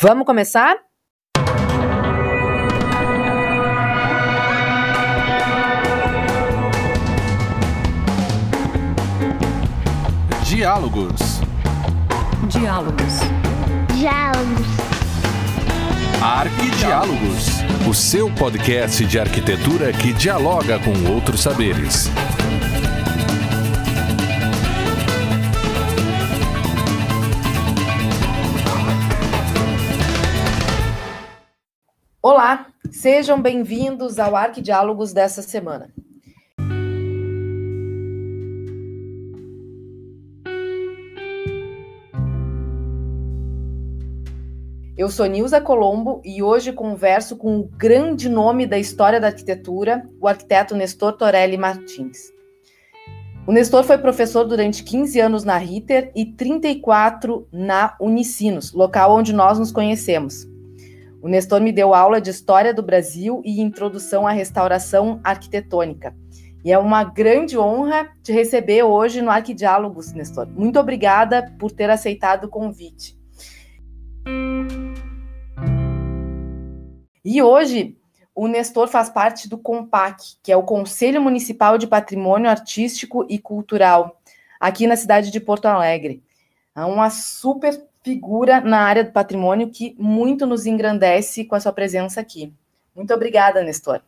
Vamos começar? Diálogos. Diálogos. Diálogos. Arquidiálogos. O seu podcast de arquitetura que dialoga com outros saberes. Olá, sejam bem-vindos ao Arquidiálogos dessa semana. Eu sou Nilza Colombo e hoje converso com o grande nome da história da arquitetura, o arquiteto Nestor Torelli Martins. O Nestor foi professor durante 15 anos na Ritter e 34 na Unicinos, local onde nós nos conhecemos. O Nestor me deu aula de História do Brasil e Introdução à Restauração Arquitetônica. E é uma grande honra te receber hoje no Arquidiálogos, Nestor. Muito obrigada por ter aceitado o convite. E hoje o Nestor faz parte do COMPAC, que é o Conselho Municipal de Patrimônio Artístico e Cultural, aqui na cidade de Porto Alegre. É uma super figura na área do patrimônio que muito nos engrandece com a sua presença aqui. Muito obrigada, Nestor.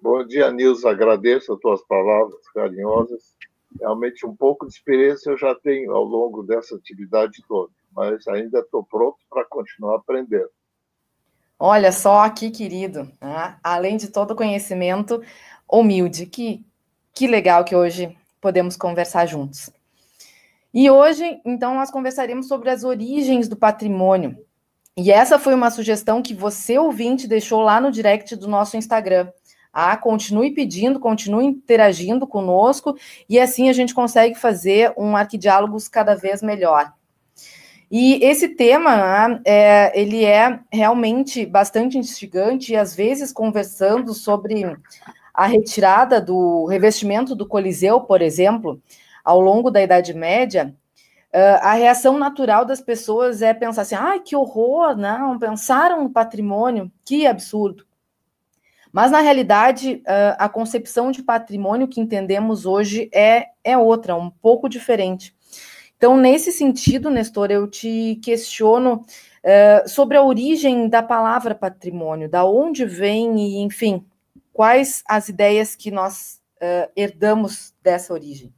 Bom dia, Nilson. Agradeço as tuas palavras carinhosas. Realmente, um pouco de experiência eu já tenho ao longo dessa atividade toda, mas ainda estou pronto para continuar aprendendo. Olha só que querido, né? além de todo o conhecimento, humilde. Que, que legal que hoje podemos conversar juntos. E hoje, então, nós conversaremos sobre as origens do patrimônio. E essa foi uma sugestão que você, ouvinte, deixou lá no direct do nosso Instagram. Ah, continue pedindo, continue interagindo conosco, e assim a gente consegue fazer um arquidiálogos cada vez melhor. E esse tema, né, é, ele é realmente bastante instigante, e às vezes conversando sobre a retirada do revestimento do Coliseu, por exemplo, ao longo da Idade Média, a reação natural das pessoas é pensar assim, ai, que horror, não, pensaram no patrimônio, que absurdo. Mas, na realidade, a concepção de patrimônio que entendemos hoje é, é outra, um pouco diferente. Então, nesse sentido, Nestor, eu te questiono uh, sobre a origem da palavra patrimônio, da onde vem e, enfim, quais as ideias que nós uh, herdamos dessa origem.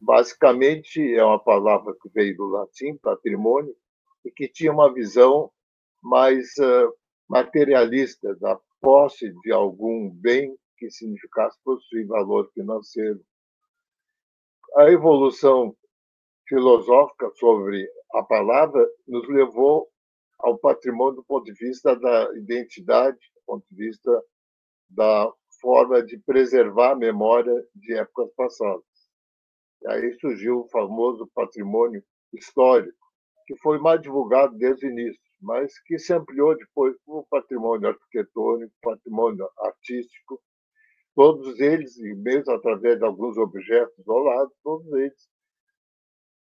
Basicamente, é uma palavra que veio do latim, patrimônio, e que tinha uma visão mais materialista da posse de algum bem que significasse possuir valor financeiro. A evolução filosófica sobre a palavra nos levou ao patrimônio do ponto de vista da identidade, do ponto de vista da forma de preservar a memória de épocas passadas. E aí surgiu o famoso patrimônio histórico, que foi mais divulgado desde o início, mas que se ampliou depois para o patrimônio arquitetônico, patrimônio artístico, todos eles, mesmo através de alguns objetos ao lado, todos eles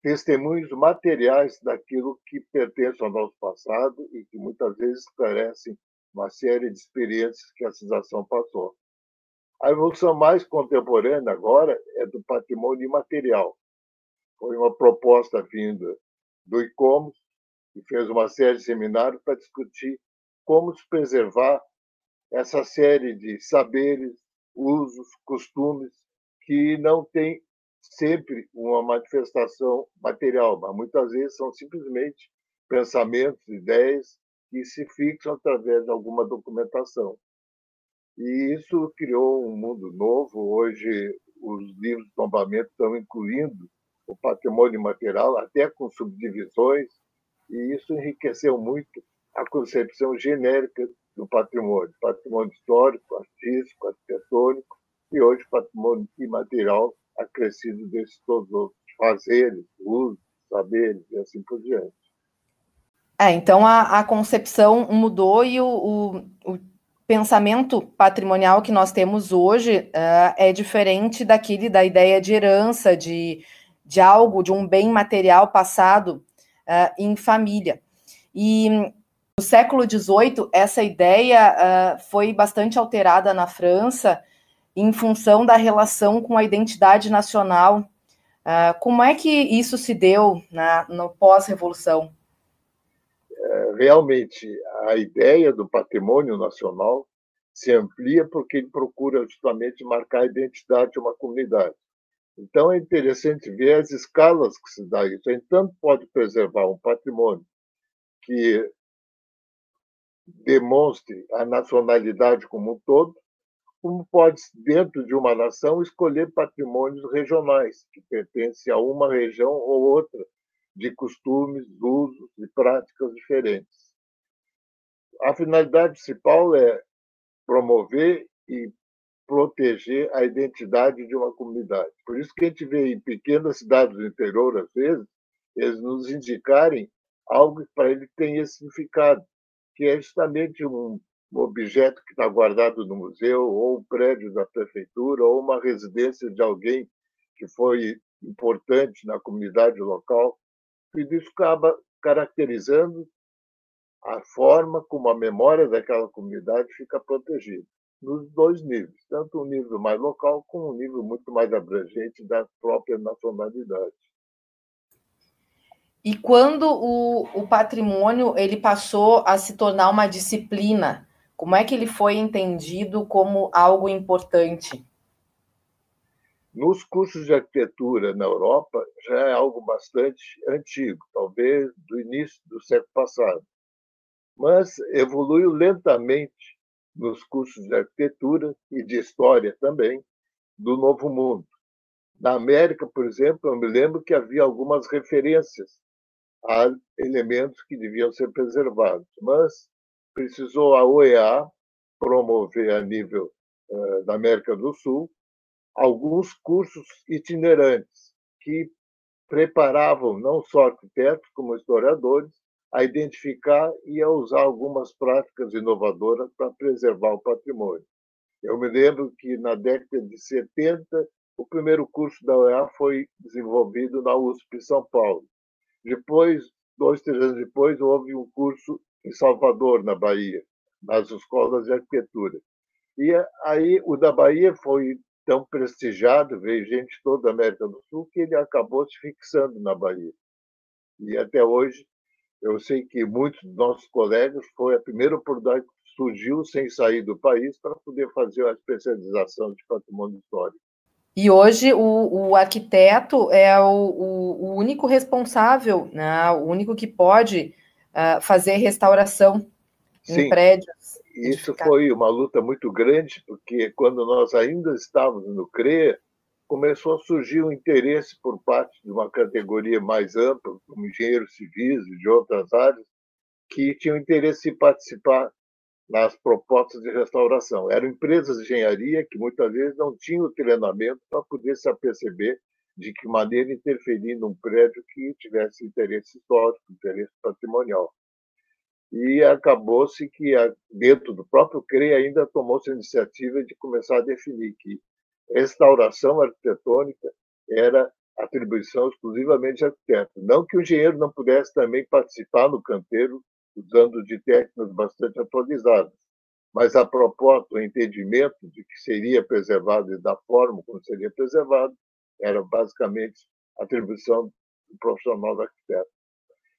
testemunhos materiais daquilo que pertence ao nosso passado e que muitas vezes esclarecem uma série de experiências que a civilização passou. A evolução mais contemporânea agora é do patrimônio imaterial. Foi uma proposta vinda do ICOMOS, que fez uma série de seminários para discutir como se preservar essa série de saberes, usos, costumes que não têm sempre uma manifestação material, mas muitas vezes são simplesmente pensamentos, ideias que se fixam através de alguma documentação. E isso criou um mundo novo. Hoje, os livros de tombamento estão incluindo o patrimônio material, até com subdivisões, e isso enriqueceu muito a concepção genérica do patrimônio, patrimônio histórico, artístico, arquitetônico, e hoje patrimônio imaterial acrescido desses todos os fazeres, usos, saberes e assim por diante. É, então a, a concepção mudou e o, o, o, pensamento patrimonial que nós temos hoje uh, é diferente daquele da ideia de herança, de, de algo, de um bem material passado uh, em família. E no século XVIII, essa ideia uh, foi bastante alterada na França em função da relação com a identidade nacional. Como é que isso se deu na, no pós-revolução? Realmente, a ideia do patrimônio nacional se amplia porque ele procura justamente marcar a identidade de uma comunidade. Então, é interessante ver as escalas que se dá isso. Então, pode preservar um patrimônio que demonstre a nacionalidade como um todo, como pode, dentro de uma nação, escolher patrimônios regionais, que pertencem a uma região ou outra, de costumes, usos e práticas diferentes. A finalidade principal é promover e proteger a identidade de uma comunidade. Por isso que a gente vê em pequenas cidades do interior, às vezes, eles nos indicarem algo que para ele tem significado, que é justamente um objeto que está guardado no museu, ou um prédio da prefeitura, ou uma residência de alguém que foi importante na comunidade local. E isso acaba caracterizando a forma como a memória daquela comunidade fica protegida, nos dois níveis, tanto o nível mais local como o nível muito mais abrangente da própria nacionalidade. E quando o, o patrimônio ele passou a se tornar uma disciplina, como é que ele foi entendido como algo importante? Nos cursos de arquitetura na Europa já é algo bastante antigo, talvez do início do século passado, mas evoluiu lentamente nos cursos de arquitetura e de história também do Novo Mundo. Na América, por exemplo, eu me lembro que havia algumas referências há elementos que deviam ser preservados, mas precisou a OEA promover a nível uh, da América do Sul alguns cursos itinerantes que preparavam não só arquitetos como historiadores a identificar e a usar algumas práticas inovadoras para preservar o patrimônio. Eu me lembro que na década de 70 o primeiro curso da OEA foi desenvolvido na USP São Paulo depois, dois, três anos depois, houve um curso em Salvador, na Bahia, nas escolas de arquitetura. E aí o da Bahia foi tão prestigiado, veio gente toda da América do Sul, que ele acabou se fixando na Bahia. E até hoje, eu sei que muitos dos nossos colegas foi a primeira oportunidade que surgiu sem sair do país para poder fazer a especialização de patrimônio histórico. E hoje o, o arquiteto é o, o, o, único responsável, né, o único que pode uh, fazer restauração Sim, em prédios. Isso foi uma luta muito grande, porque quando nós ainda estávamos no CREA, começou a surgir um interesse por parte de uma categoria mais ampla, como engenheiros civis e de outras áreas, que tinham interesse em participar nas propostas de restauração. Eram empresas de engenharia que muitas vezes não tinham treinamento para poder se aperceber de que maneira interferir num prédio que tivesse interesse histórico, interesse patrimonial. E acabou-se que, dentro do próprio CREA, ainda tomou-se a iniciativa de começar a definir que restauração arquitetônica era atribuição exclusivamente de arquiteto. Não que o engenheiro não pudesse também participar no canteiro usando de técnicas bastante atualizadas. Mas a proposta, o entendimento de que seria preservado e da forma como seria preservado, era basicamente atribuição do profissional do arquiteto.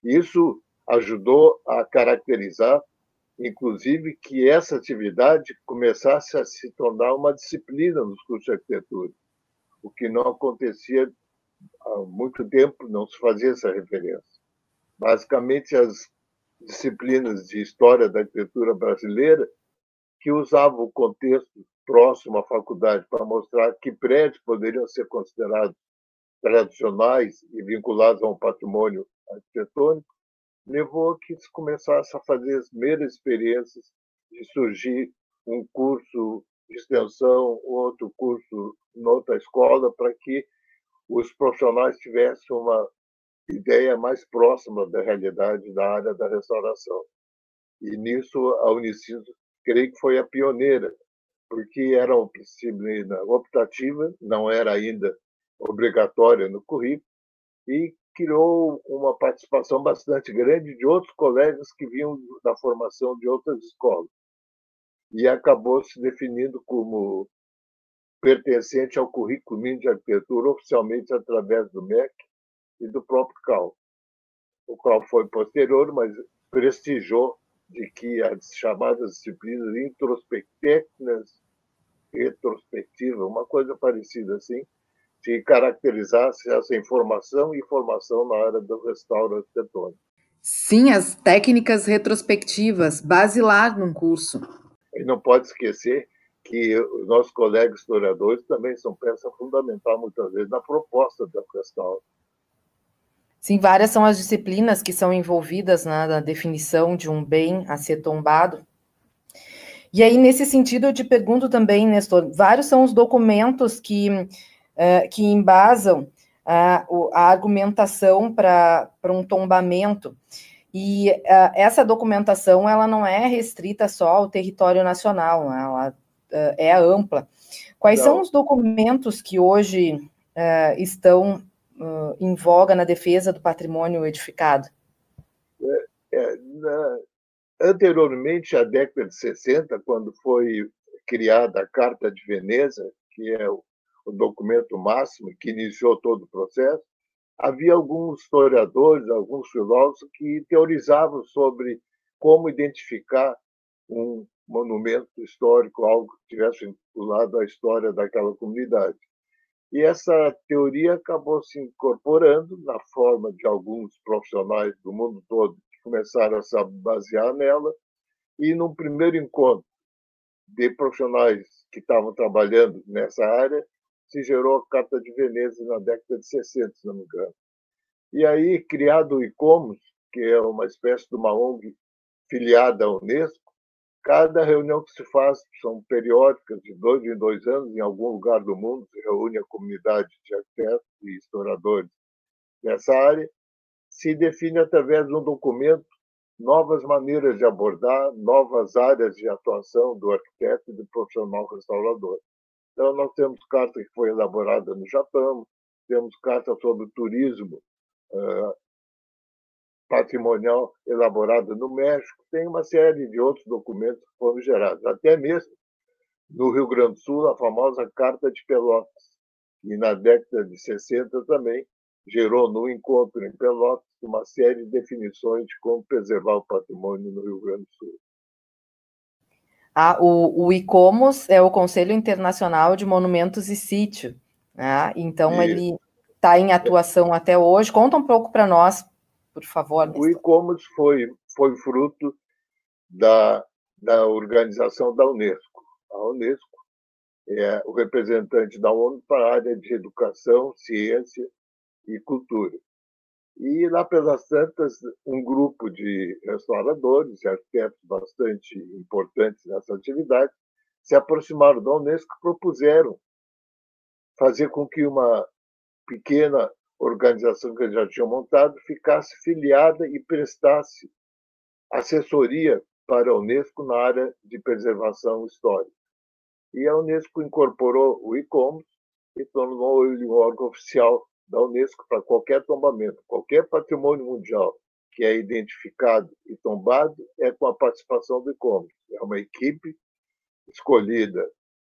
Isso ajudou a caracterizar, inclusive, que essa atividade começasse a se tornar uma disciplina nos cursos de arquitetura, o que não acontecia há muito tempo, não se fazia essa referência. Basicamente, as disciplinas de história da arquitetura brasileira que usavam o contexto próximo à faculdade para mostrar que prédios poderiam ser considerados tradicionais e vinculados a um patrimônio arquitetônico, levou a que se começasse a fazer as primeiras experiências de surgir um curso de extensão, outro curso em outra escola, para que os profissionais tivessem uma ideia mais próxima da realidade da área da restauração. E nisso a Unicinos, creio que foi a pioneira, porque era uma disciplina optativa, não era ainda obrigatória no currículo, e criou uma participação bastante grande de outros colegas que vinham da formação de outras escolas. E acabou se definindo como pertencente ao currículo mínimo de arquitetura, oficialmente através do MEC e do próprio CAL. O qual foi posterior, mas prestigiou de que as chamadas disciplinas introspectivas, retrospectiva, uma coisa parecida assim, se caracterizasse essa informação e formação na área do restauro arquitetônico. Sim, as técnicas retrospectivas, basilar num curso. E não pode esquecer que os nossos colegas historiadores também são peça fundamental, muitas vezes, na proposta da restauro. Sim, várias são as disciplinas que são envolvidas né, na definição de um bem a ser tombado. E aí, nesse sentido, eu te pergunto também, Nestor, vários são os documentos que, uh, que embasam uh, a argumentação para um tombamento. E uh, essa documentação ela não é restrita só ao território nacional, né? ela é ampla. Quais não. são os documentos que hoje estão em voga na defesa do patrimônio edificado? É, é, na, anteriormente, à década de 60, quando foi criada a Carta de Veneza, que é o, o documento máximo que iniciou todo o processo, havia alguns historiadores, alguns filósofos que teorizavam sobre como identificar um monumento histórico, algo que tivesse vinculado à história daquela comunidade. E essa teoria acabou se incorporando na forma de alguns profissionais do mundo todo que começaram a se basear nela. E num primeiro encontro de profissionais que estavam trabalhando nessa área, se gerou a Carta de Veneza na década de 60, se não me engano. E aí, criado o ICOMOS, que é uma espécie de uma ONG filiada à Unesco, Cada reunião que se faz são periódicas, de dois em dois anos, em algum lugar do mundo, se reúne a comunidade de arquitetos e historiadores dessa área, se define através de um documento novas maneiras de abordar, novas áreas de atuação do arquiteto e do profissional restaurador. Então, nós temos carta que foi elaborada no Japão, temos carta sobre turismo patrimonial elaborada no México, tem uma série de outros documentos que foram gerados, até mesmo no Rio Grande do Sul, a famosa Carta de Pelotas, e na década de 60 também gerou no encontro em Pelotas uma série de definições de como preservar o patrimônio no Rio Grande do Sul. Ah, o, o ICOMOS é o Conselho Internacional de Monumentos e Sítio, né? então e... ele está em atuação até hoje. Conta um pouco para nós por favor. O e-commerce foi, foi fruto da, da organização da Unesco. A Unesco é o representante da ONU para a área de educação, ciência e cultura. E lá pelas tantas, um grupo de restauradores e arquitetos bastante importantes nessa atividade se aproximaram da Unesco e propuseram fazer com que uma pequena organização que eles já tinham montado ficasse filiada e prestasse assessoria para a Unesco na área de preservação histórica. E a Unesco incorporou o ICOMOS e tornou ele um órgão oficial da Unesco para qualquer tombamento, qualquer patrimônio mundial que é identificado e tombado é com a participação do ICOMOS. É uma equipe escolhida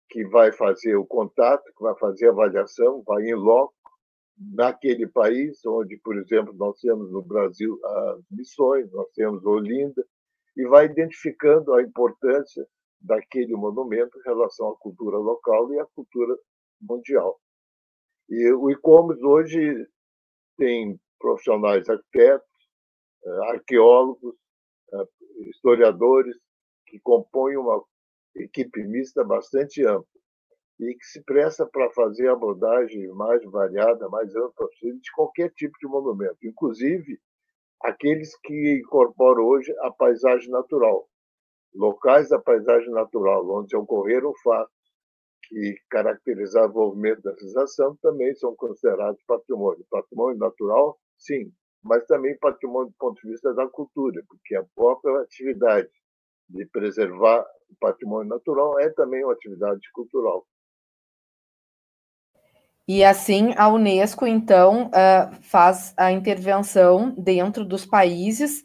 que vai fazer o contato, que vai fazer a avaliação, vai em loco, naquele país, onde, por exemplo, nós temos no Brasil as missões, nós temos Olinda, e vai identificando a importância daquele monumento em relação à cultura local e à cultura mundial. E o e-commerce hoje tem profissionais arquitetos, eh, arqueólogos, eh, historiadores, que compõem uma equipe mista bastante ampla e que se presta para fazer a abordagem mais variada, mais ampla possível de qualquer tipo de monumento, inclusive aqueles que incorporam hoje a paisagem natural, locais da paisagem natural, onde ocorreram fatos que caracterizavam o movimento da civilização, também são considerados patrimônio. Patrimônio natural, sim, mas também patrimônio do ponto de vista da cultura, porque a própria atividade de preservar o patrimônio natural é também uma atividade cultural. E assim a Unesco, então, uh, faz a intervenção dentro dos países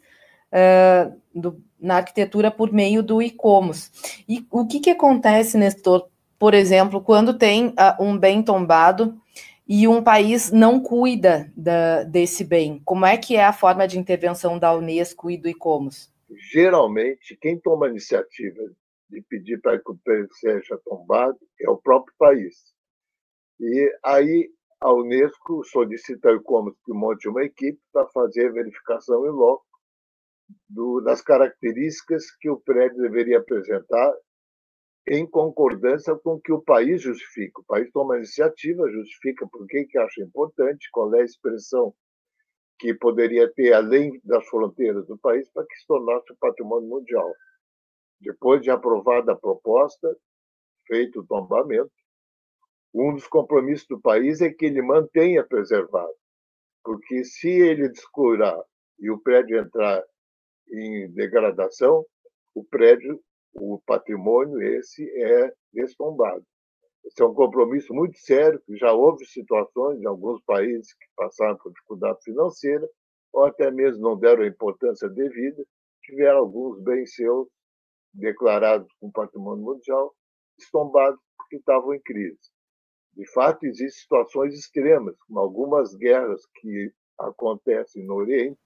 do, na arquitetura por meio do ICOMOS. E o que, que acontece, Nestor, por exemplo, quando tem uh, um bem tombado e um país não cuida da, desse bem? Como é que é a forma de intervenção da Unesco e do ICOMOS? Geralmente, quem toma a iniciativa de pedir para que o bem seja tombado é o próprio país. E aí a Unesco solicita ao ICOMOS que monte uma equipe para fazer a verificação em loco do, das características que o prédio deveria apresentar em concordância com o que o país justifica. O país toma iniciativa, justifica por que, que acha importante, qual é a expressão que poderia ter além das fronteiras do país para que se tornasse patrimônio mundial. Depois de aprovada a proposta, feito o tombamento, um dos compromissos do país é que ele mantenha preservado, porque se ele descurar e o prédio entrar em degradação, o prédio, o patrimônio esse é destombado. Esse é um compromisso muito sério, que já houve situações em alguns países que passaram por dificuldade financeira, ou até mesmo não deram a importância devida, tiveram alguns bens seus declarados como patrimônio mundial, estombados porque estavam em crise. De fato, existem situações extremas, como algumas guerras que acontecem no Oriente.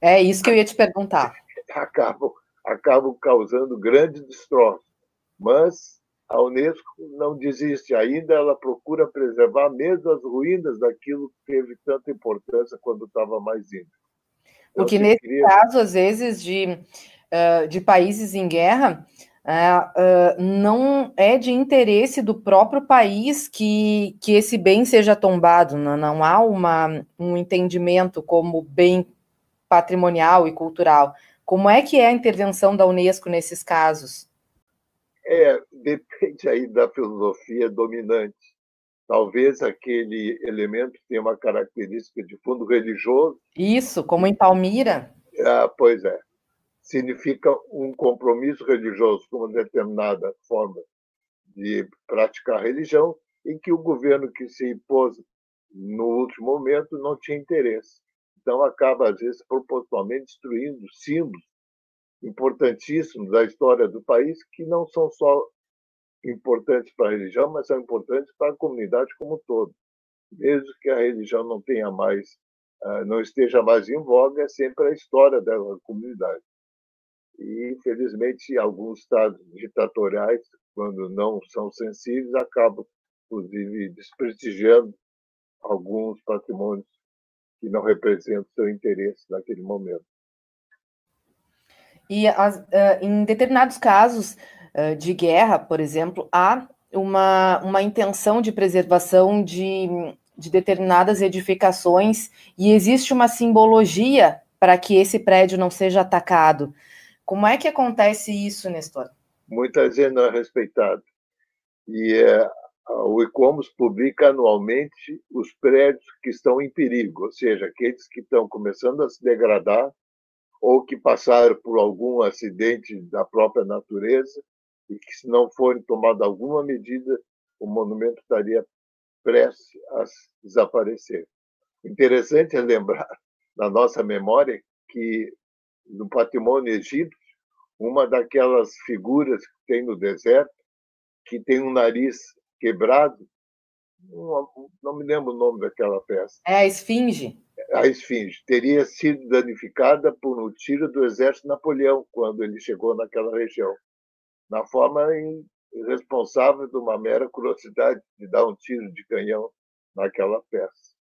É isso que eu ia te perguntar. Acabam, acabam causando grandes destroços. Mas a Unesco não desiste ainda, ela procura preservar mesmo as ruínas daquilo que teve tanta importância quando estava mais índio. Porque nesse queria... caso, às vezes, de, uh, de países em guerra, uh, uh, não é de interesse do próprio país que, que esse bem seja tombado, não, não há uma, um entendimento como bem patrimonial e cultural. Como é que é a intervenção da Unesco nesses casos? É, depende aí da filosofia dominante. Talvez aquele elemento tenha uma característica de fundo religioso. Isso, como em Palmira. Ah, pois é. Significa um compromisso religioso com uma determinada forma de praticar a religião, em que o governo que se impôs no último momento não tinha interesse. Então, acaba, às vezes, proporcionalmente destruindo símbolos importantíssimos da história do país, que não são só importantes para a religião, mas são importantes para a comunidade como um todo. Mesmo que a religião não tenha mais, ah, não esteja mais em voga, é sempre a história da comunidade. E, infelizmente, alguns estados ditatoriais, quando não são sensíveis, acabam, inclusive, desprestigiando alguns patrimônios que não representam seu interesse naquele momento. E as, uh, em determinados casos uh, de guerra, por exemplo, há uma, uma intenção de preservação de, de determinadas edificações e existe uma simbologia para que esse prédio não seja atacado. Como é que acontece isso, Nestor? Muitas vezes não é respeitado. E é, o ICOMOS publica anualmente os prédios que estão em perigo, ou seja, aqueles que estão começando a se degradar ou que passaram por algum acidente da própria natureza e que, se não forem tomada alguma medida, o monumento estaria prestes a desaparecer. Interessante é lembrar na nossa memória que no patrimônio egípcio, uma daquelas figuras que tem no deserto, que tem um nariz quebrado, não me lembro o nome daquela peça. É a esfinge a esfinge teria sido danificada por um tiro do exército Napoleão quando ele chegou naquela região, na forma irresponsável de uma mera curiosidade de dar um tiro de canhão naquela peça.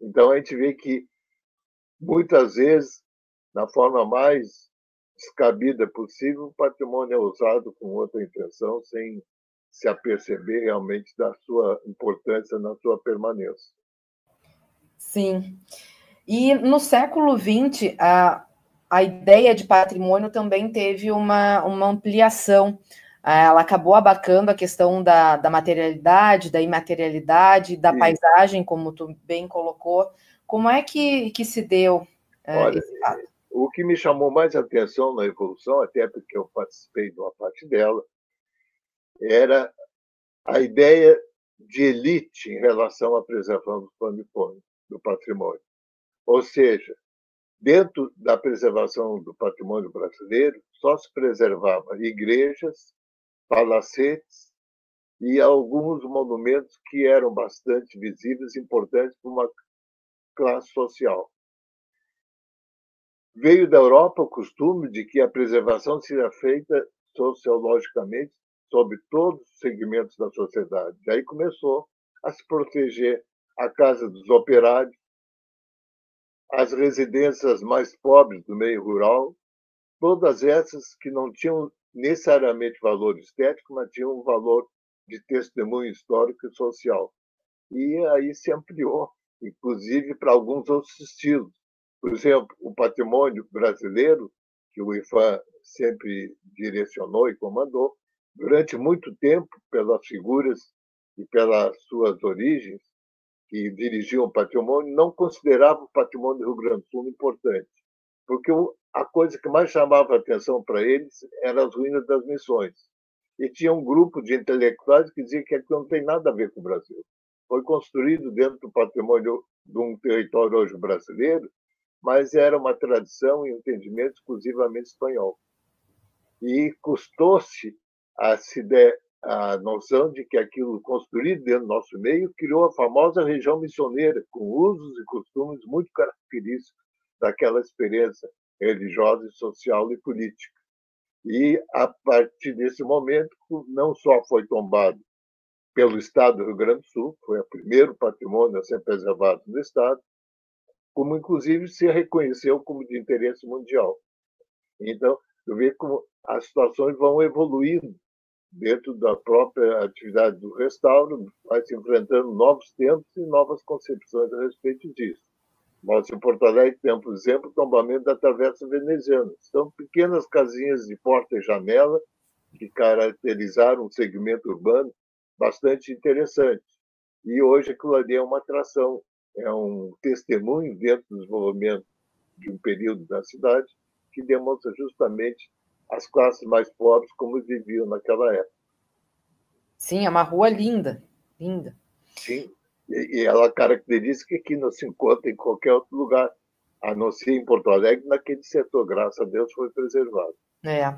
Então a gente vê que muitas vezes, na forma mais descabida possível, o patrimônio é usado com outra intenção, sem se aperceber realmente da sua importância na sua permanência. Sim. E no século XX, a, a ideia de patrimônio também teve uma, uma ampliação. Ela acabou abarcando a questão da, da materialidade, da imaterialidade, da Sim. paisagem, como tu bem colocou. Como é que, que se deu uh, Olha, esse fato? O que me chamou mais atenção na evolução, até porque eu participei de uma parte dela, era a ideia de elite em relação à preservação do patrimônio. Ou seja, dentro da preservação do patrimônio brasileiro, só se preservava igrejas, palacetes e alguns monumentos que eram bastante visíveis, importantes para uma classe social. Veio da Europa o costume de que a preservação seja feita sociologicamente sobre todos os segmentos da sociedade. Daí começou a se proteger a casa dos operários, as residências mais pobres do meio rural, todas essas que não tinham necessariamente valor estético, mas tinham um valor de testemunho histórico e social. E aí se ampliou, inclusive para alguns outros estilos. Por exemplo, o patrimônio brasileiro, que o IFAM sempre direcionou e comandou, durante muito tempo, pelas figuras e pelas suas origens, que dirigiam o patrimônio não consideravam o patrimônio do Rio Grande do Sul importante, porque a coisa que mais chamava atenção para eles eram as ruínas das missões. E tinha um grupo de intelectuais que dizia que aquilo não tem nada a ver com o Brasil. Foi construído dentro do patrimônio de um território hoje brasileiro, mas era uma tradição e entendimento exclusivamente espanhol. E custou-se a se der a noção de que aquilo construído dentro do nosso meio criou a famosa região missioneira, com usos e costumes muito característicos daquela experiência religiosa, social e política. E, a partir desse momento, não só foi tombado pelo Estado do Rio Grande do Sul, foi o primeiro patrimônio a ser preservado no Estado, como, inclusive, se reconheceu como de interesse mundial. Então, eu vejo como as situações vão evoluindo dentro da própria atividade do restauro, vai se enfrentando novos tempos e novas concepções a respeito disso. Nós, em Porto Alegre, temos, por exemplo, o tombamento da Travessa Veneziana. São pequenas casinhas de porta e janela que caracterizaram um segmento urbano bastante interessante. E hoje aquilo ali é uma atração, é um testemunho dentro do desenvolvimento de um período da cidade que demonstra justamente as classes mais pobres como viviam naquela época. Sim, é uma rua linda, linda. Sim, e ela característica que não se encontra em qualquer outro lugar, a não ser em Porto Alegre, naquele setor, graças a Deus, foi preservado. É.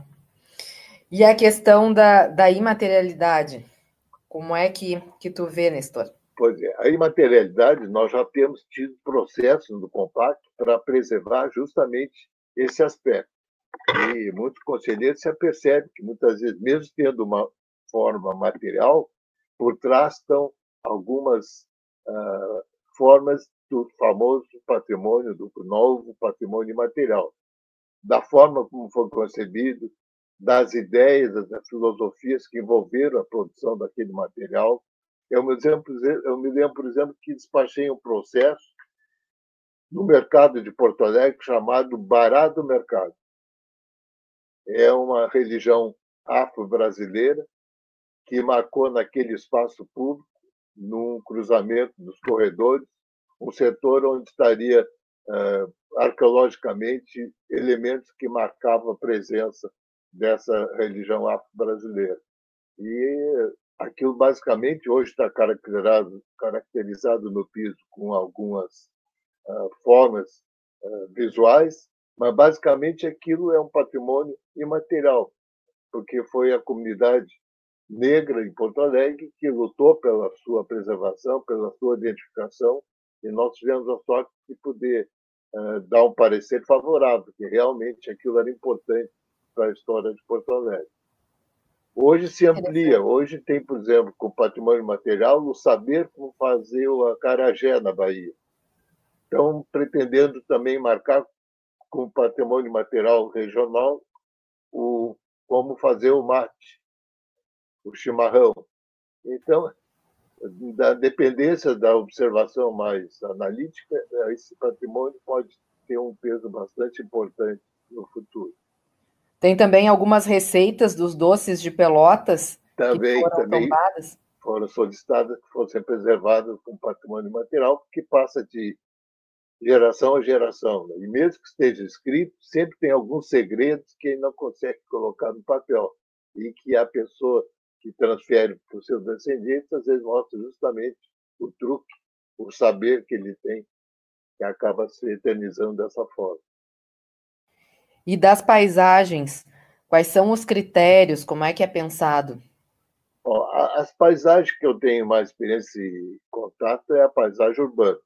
E a questão da, da imaterialidade, como é que, que tu vê, Nestor? Pois é, a imaterialidade, nós já temos tido processos no compacto para preservar justamente esse aspecto. E muitos conselheiros se apercebem que, muitas vezes, mesmo tendo uma forma material, por trás estão algumas uh, formas do famoso patrimônio, do novo patrimônio material, da forma como foi concebido, das ideias, das filosofias que envolveram a produção daquele material. Eu me, exemplo, eu me lembro, por exemplo, que despachei um processo no mercado de Porto Alegre chamado Bará do Mercado é uma religião afro-brasileira que marcou naquele espaço público, num cruzamento dos corredores, um setor onde estaria uh, arqueologicamente elementos que marcavam a presença dessa religião afro-brasileira. E aquilo basicamente hoje está caracterizado, caracterizado no piso com algumas uh, formas uh, visuais mas, basicamente, aquilo é um patrimônio imaterial, porque foi a comunidade negra em Porto Alegre que lutou pela sua preservação, pela sua identificação, e nós tivemos a sorte de poder uh, dar um parecer favorável, que realmente aquilo era importante para a história de Porto Alegre. Hoje se amplia, hoje tem, por exemplo, com o patrimônio material, o saber como fazer o acarajé na Bahia. Então, pretendendo também marcar com patrimônio material regional, o, como fazer o mate, o chimarrão. Então, da dependência da observação mais analítica, esse patrimônio pode ter um peso bastante importante no futuro. Tem também algumas receitas dos doces de Pelotas também, que foram também tombadas. foram solicitadas que fossem preservadas com patrimônio material, que passa de geração a geração. Né? E mesmo que esteja escrito, sempre tem alguns segredos que ele não consegue colocar no papel e que a pessoa que transfere para os seus descendentes, às vezes mostra justamente o truque, o saber que ele tem, que acaba se eternizando dessa forma. E das paisagens, quais são os critérios? Como é que é pensado? as paisagens que eu tenho mais experiência e contato é a paisagem urbana.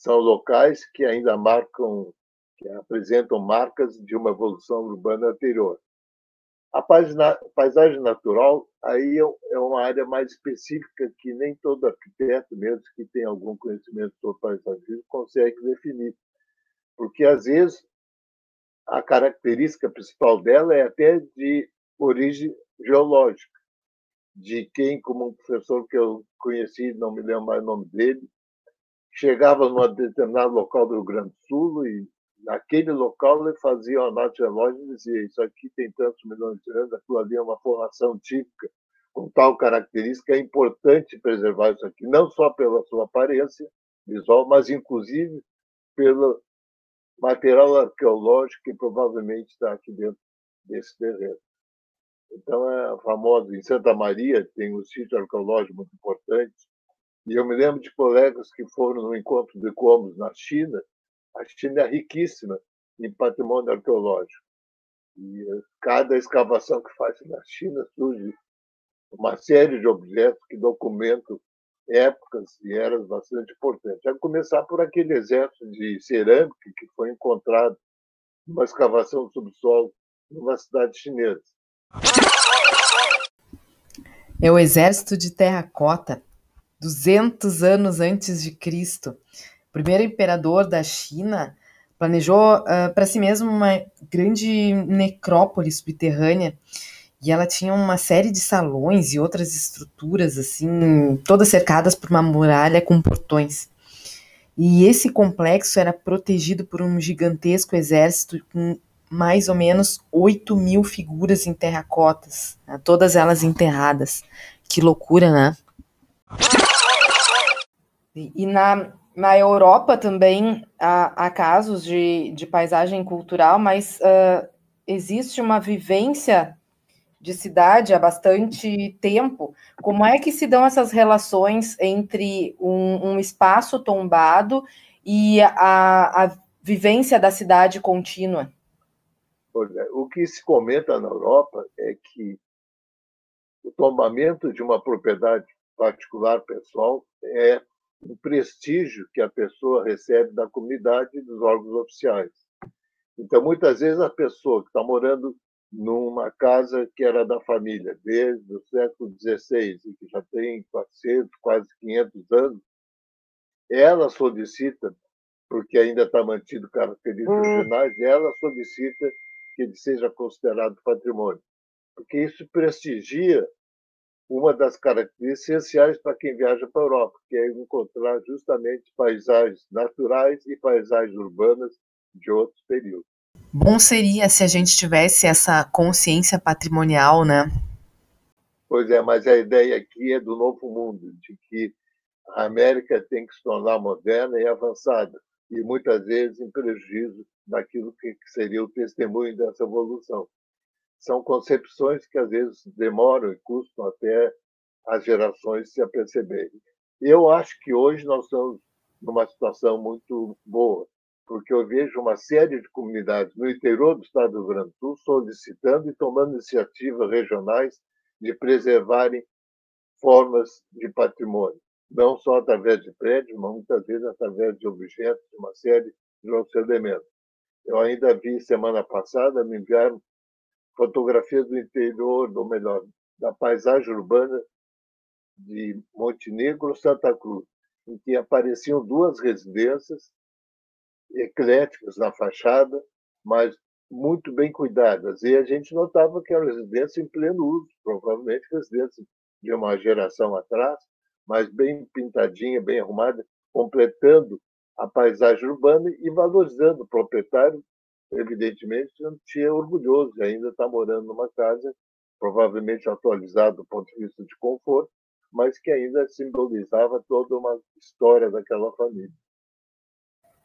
São locais que ainda marcam, que apresentam marcas de uma evolução urbana anterior. A paisagem natural aí é, é uma área mais específica que nem todo arquiteto, mesmo que tenha algum conhecimento sobre paisagismo, consegue definir. Porque, às vezes, a característica principal dela é até de origem geológica de quem, como um professor que eu conheci, não me lembro mais o nome dele, chegava num determinado local do Rio Grande do Sul e naquele local ele fazia uma análise geológica e dizia isso aqui tem tantos milhões de anos, aquilo ali é uma formação típica com tal característica, é importante preservar isso aqui, não só pela sua aparência visual, mas inclusive pelo material arqueológico que provavelmente está aqui dentro desse terreno. Então, é famoso. Em Santa Maria tem um sítio arqueológico muito importante. E eu me lembro de colegas que foram no encontro de Comus na China. A China é riquíssima em patrimônio arqueológico. E cada escavação que faz na China surge uma série de objetos que documentam épocas e eras bastante importantes. A começar por aquele exército de cerâmica que foi encontrado numa escavação do subsolo numa cidade chinesa. É o exército de terracota, 200 anos antes de Cristo. O primeiro imperador da China planejou uh, para si mesmo uma grande necrópole subterrânea e ela tinha uma série de salões e outras estruturas assim, todas cercadas por uma muralha com portões. E esse complexo era protegido por um gigantesco exército com mais ou menos 8 mil figuras em terracotas, né? todas elas enterradas. Que loucura, né? E, na, na Europa também há, há casos de, de paisagem cultural, mas uh, existe uma vivência de cidade há bastante tempo. Como é que se dão essas relações entre um, um espaço tombado e a, a vivência da cidade contínua? O que se comenta na Europa é que o tombamento de uma propriedade particular pessoal é um prestígio que a pessoa recebe da comunidade e dos órgãos oficiais. Então, muitas vezes, a pessoa que está morando numa casa que era da família desde o século XVI e que já tem 400, quase 500 anos, ela solicita, porque ainda está mantido características hum. originais, ela solicita que ele seja considerado patrimônio, porque isso prestigia uma das características essenciais para quem viaja para a Europa, que é encontrar justamente paisagens naturais e paisagens urbanas de outros períodos. Bom seria se a gente tivesse essa consciência patrimonial, né? Pois é, mas a ideia aqui é do novo mundo, de que a América tem que se tornar moderna e avançada, e muitas vezes em prejuízo daquilo que seria o testemunho dessa evolução. São concepções que às vezes demoram e custam até as gerações se aperceberem. Eu acho que hoje nós estamos numa situação muito boa, porque eu vejo uma série de comunidades no interior do estado do Rio Grande do Sul solicitando e tomando iniciativas regionais de preservarem formas de patrimônio, não só através de prédios, mas muitas vezes através de objetos, de uma série de outros elementos. Eu ainda vi semana passada, me enviaram fotografias do interior, ou melhor, da paisagem urbana de Montenegro, Santa Cruz, em que apareciam duas residências ecléticas na fachada, mas muito bem cuidadas. E a gente notava que era residência em pleno uso, provavelmente residência de uma geração atrás, mas bem pintadinha, bem arrumada, completando a paisagem urbana e valorizando o proprietário, evidentemente, sentia orgulhoso de ainda estar morando numa casa, provavelmente atualizada do ponto de vista de conforto, mas que ainda simbolizava toda uma história daquela família.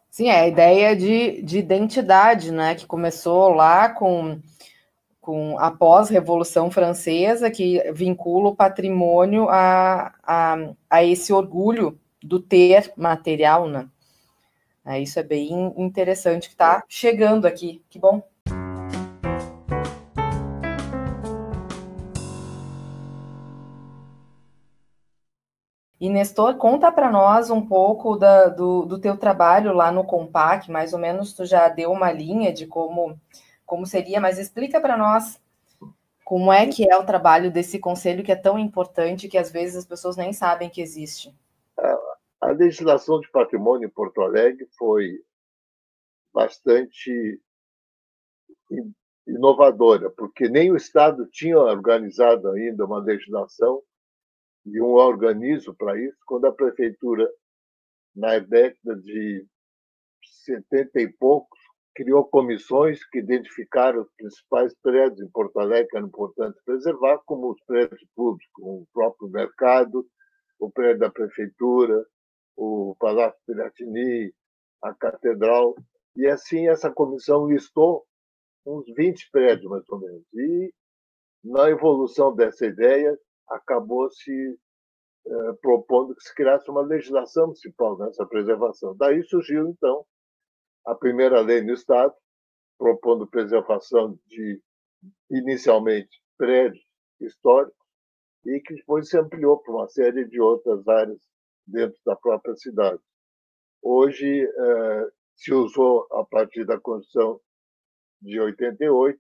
Sim, é a ideia de, de identidade, né, que começou lá com, com a pós-revolução francesa, que vincula o patrimônio a, a, a esse orgulho do ter material, né? É, isso é bem interessante que está chegando aqui. Que bom. E Nestor, conta para nós um pouco da, do, do teu trabalho lá no Compac, mais ou menos tu já deu uma linha de como, como seria, mas explica para nós como é que é o trabalho desse conselho que é tão importante que às vezes as pessoas nem sabem que existe. A legislação de patrimônio em Porto Alegre foi bastante inovadora, porque nem o Estado tinha organizado ainda uma legislação e um organismo para isso, quando a prefeitura, na década de 70 e poucos, criou comissões que identificaram os principais prédios em Porto Alegre que eram importantes preservar, como os prédios públicos, o próprio mercado, o prédio da prefeitura, o Palácio Piratini, a Catedral. E assim essa comissão listou uns 20 prédios, mais ou menos. E na evolução dessa ideia, acabou se eh, propondo que se criasse uma legislação municipal nessa preservação. Daí surgiu, então, a primeira lei no Estado, propondo preservação de, inicialmente, prédios históricos, e que depois se ampliou para uma série de outras áreas dentro da própria cidade. Hoje, eh, se usou, a partir da Constituição de 88,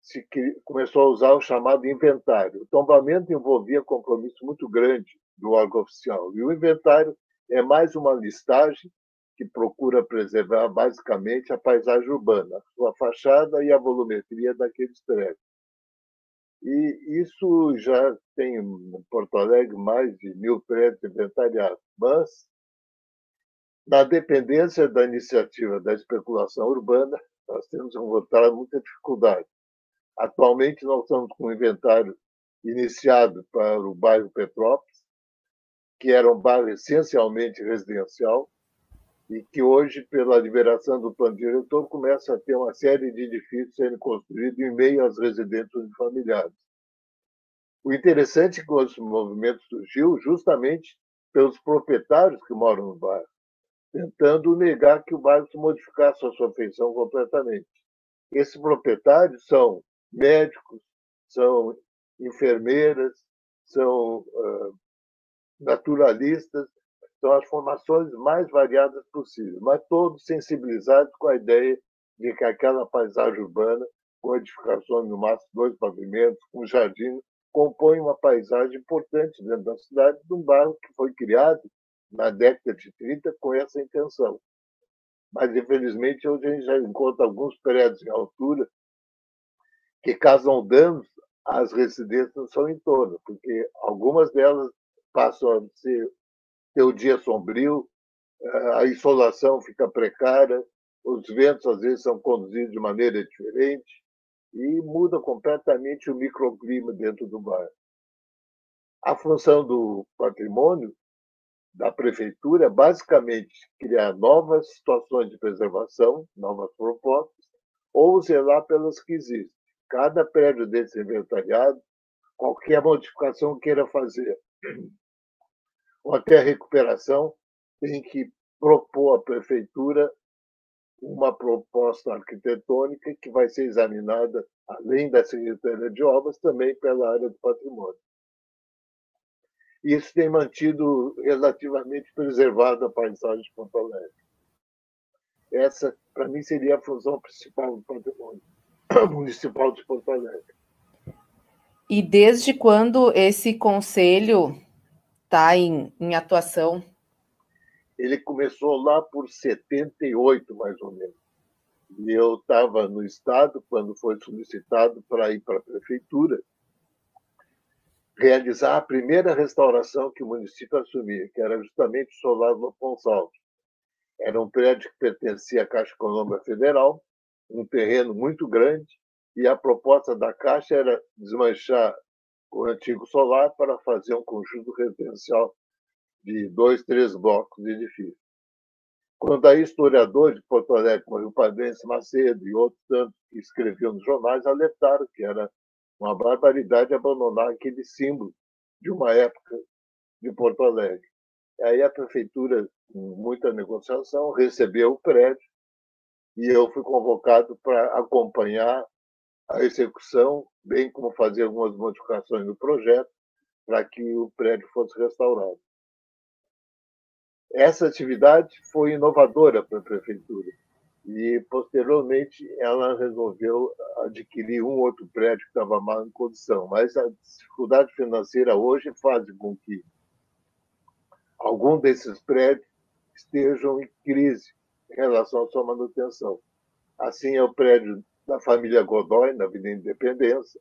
se começou a usar o chamado inventário. O tombamento envolvia compromisso muito grande do órgão oficial. E o inventário é mais uma listagem que procura preservar basicamente a paisagem urbana, a sua fachada e a volumetria daqueles prédios. E isso já tem em Porto Alegre mais de mil prédios inventariados, mas na dependência da iniciativa da especulação urbana, nós temos encontrado muita dificuldade. Atualmente, nós estamos com um inventário iniciado para o bairro Petrópolis, que era um bairro essencialmente residencial, e que hoje, pela liberação do plano diretor, começa a ter uma série de edifícios sendo construídos em meio às residências familiares. O interessante é que esse movimento surgiu justamente pelos proprietários que moram no bairro, tentando negar que o bairro se modificasse a sua feição completamente. Esses proprietários são médicos, são enfermeiras, são uh, naturalistas, são as formações mais variadas possíveis, mas todos sensibilizados com a ideia de que aquela paisagem urbana, com edificações no máximo dois pavimentos, com jardim, compõe uma paisagem importante dentro da cidade, de um bairro que foi criado na década de 30 com essa intenção. Mas, infelizmente, hoje a gente já encontra alguns prédios em altura que causam danos às residências no seu entorno, porque algumas delas passam a ser, o dia sombrio, eh, a insolação fica precária, os ventos às vezes são conduzidos de maneira diferente e muda completamente o microclima dentro do bairro. A função do patrimônio da prefeitura é basicamente criar novas situações de preservação, novas propostas, ou zelar pelas que existem cada prédio desse inventariado, qualquer modificação queira fazer, ou até recuperação, tem que propor à prefeitura uma proposta arquitetônica que vai ser examinada, além da Secretaria de Obras, também pela área do patrimônio. Isso tem mantido relativamente preservada a paisagem de Porto Alegre. Essa, para mim, seria a função principal do patrimônio. Municipal de Porto Alegre. E desde quando esse conselho está em, em atuação? Ele começou lá por 78, mais ou menos. E eu estava no Estado quando foi solicitado para ir para a prefeitura realizar a primeira restauração que o município assumia, que era justamente o Solar no Gonçalves. Era um prédio que pertencia à Caixa Econômica Federal, um terreno muito grande e a proposta da Caixa era desmanchar o antigo solar para fazer um conjunto residencial de dois, três blocos de edifício. Quando aí historiadores de Porto Alegre, como o Padrense Macedo e outros tantos que escreviam nos jornais, alertaram que era uma barbaridade abandonar aquele símbolo de uma época de Porto Alegre. Aí a prefeitura, com muita negociação, recebeu o prédio e eu fui convocado para acompanhar a execução, bem como fazer algumas modificações no projeto para que o prédio fosse restaurado. Essa atividade foi inovadora para a prefeitura e posteriormente ela resolveu adquirir um outro prédio que estava mal em condição, mas a dificuldade financeira hoje faz com que algum desses prédios estejam em crise em relação à sua manutenção. Assim é o prédio da família Godoy, na Avenida Independência.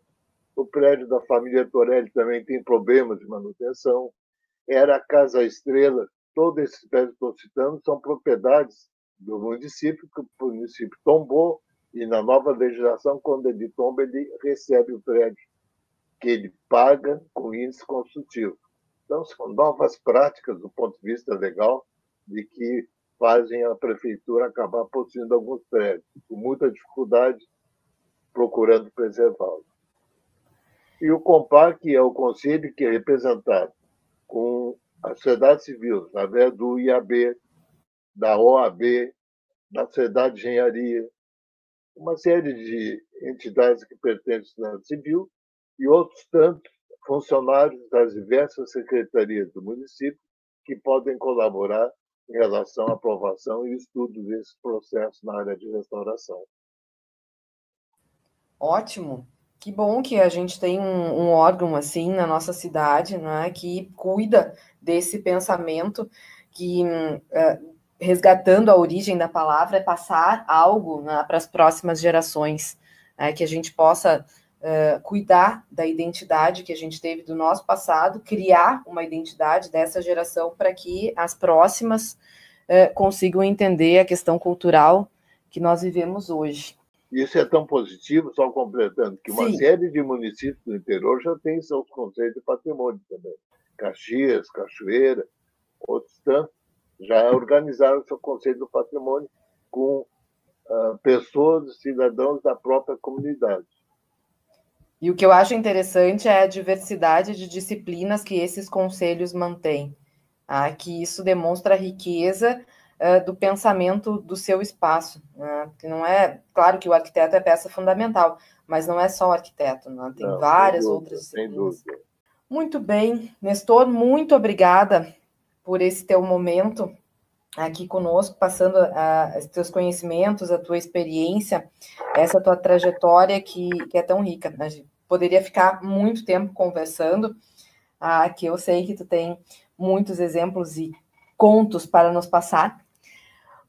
O prédio da família Torelli também tem problemas de manutenção. Era a Casa Estrela. Todos esses prédios que estou citando são propriedades do município, que o município tombou, e na nova legislação, quando ele tomba, ele recebe o prédio que ele paga com índice construtivo. Então, são novas práticas do ponto de vista legal de que fazem a prefeitura acabar possuindo alguns prédios, com muita dificuldade, procurando preservá-los. E o COMPAC é o conselho que é representado com a sociedade civil, através do IAB, da OAB, da Sociedade de Engenharia, uma série de entidades que pertencem à sociedade civil e outros tantos funcionários das diversas secretarias do município que podem colaborar em relação à aprovação e estudo desse processo na área de restauração. Ótimo. Que bom que a gente tem um, um órgão assim na nossa cidade, né, que cuida desse pensamento, que uh, resgatando a origem da palavra é passar algo né, para as próximas gerações, né, que a gente possa uh, cuidar da identidade que a gente teve do nosso passado, criar uma identidade dessa geração para que as próximas uh, consigam entender a questão cultural que nós vivemos hoje. Isso é tão positivo, só completando, que uma Sim. série de municípios do interior já tem seus conceitos de patrimônio também. Caxias, Cachoeira, outros tantos, já organizaram seu conceito do patrimônio com uh, pessoas, cidadãos da própria comunidade. E o que eu acho interessante é a diversidade de disciplinas que esses conselhos mantêm. Ah, que isso demonstra a riqueza uh, do pensamento do seu espaço. Né? Que não é, claro que o arquiteto é peça fundamental, mas não é só o arquiteto, né? tem não, várias dúvida, outras disciplinas. Muito bem, Nestor, muito obrigada por esse teu momento aqui conosco, passando os teus conhecimentos, a tua experiência, essa tua trajetória que, que é tão rica. A gente poderia ficar muito tempo conversando, ah, que eu sei que tu tem muitos exemplos e contos para nos passar,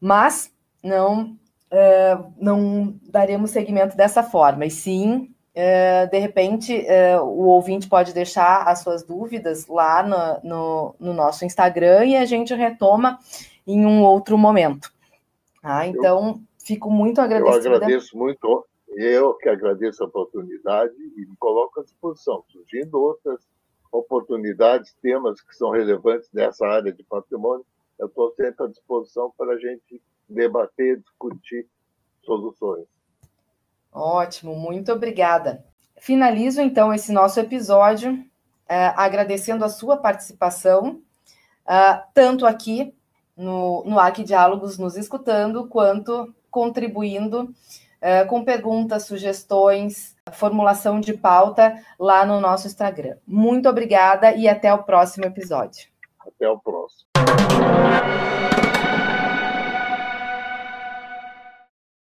mas não uh, não daremos seguimento dessa forma, e sim, uh, de repente, uh, o ouvinte pode deixar as suas dúvidas lá no, no, no, nosso Instagram e a gente retoma em um outro momento. Ah, então, eu, fico muito agradecida. Eu agradeço muito, eu que agradeço a oportunidade e me coloco à disposição, surgindo outras oportunidades, temas que são relevantes nessa área de patrimônio, eu estou sempre à disposição para a gente debater, discutir soluções. Ótimo, muito obrigada. Finalizo então esse nosso episódio eh, agradecendo a sua participação, uh, tanto aqui no, no Arque Diálogos, nos escutando, quanto contribuindo uh, com perguntas, sugestões, formulação de pauta lá no nosso Instagram. Muito obrigada e até o próximo episódio. Até o próximo.